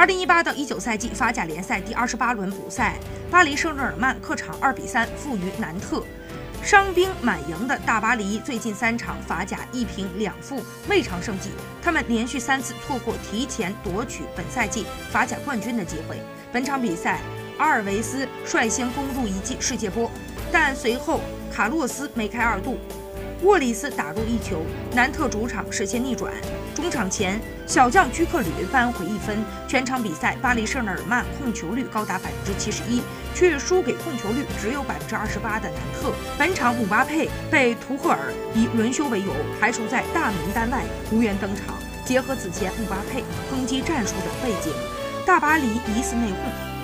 二零一八到一九赛季法甲联赛第二十八轮补赛，巴黎圣日耳曼客场二比三负于南特。伤兵满营的大巴黎最近三场法甲一平两负，未尝胜绩。他们连续三次错过提前夺取本赛季法甲冠军的机会。本场比赛，阿尔维斯率先攻入一记世界波，但随后卡洛斯梅开二度。沃里斯打入一球，南特主场实现逆转。中场前，小将居克吕扳回一分。全场比赛，巴黎圣日耳曼控球率高达百分之七十一，却输给控球率只有百分之二十八的南特。本场姆巴佩被图赫尔以轮休为由排除在大名单外，无缘登场。结合此前姆巴佩抨击战术的背景，大巴黎疑似内讧。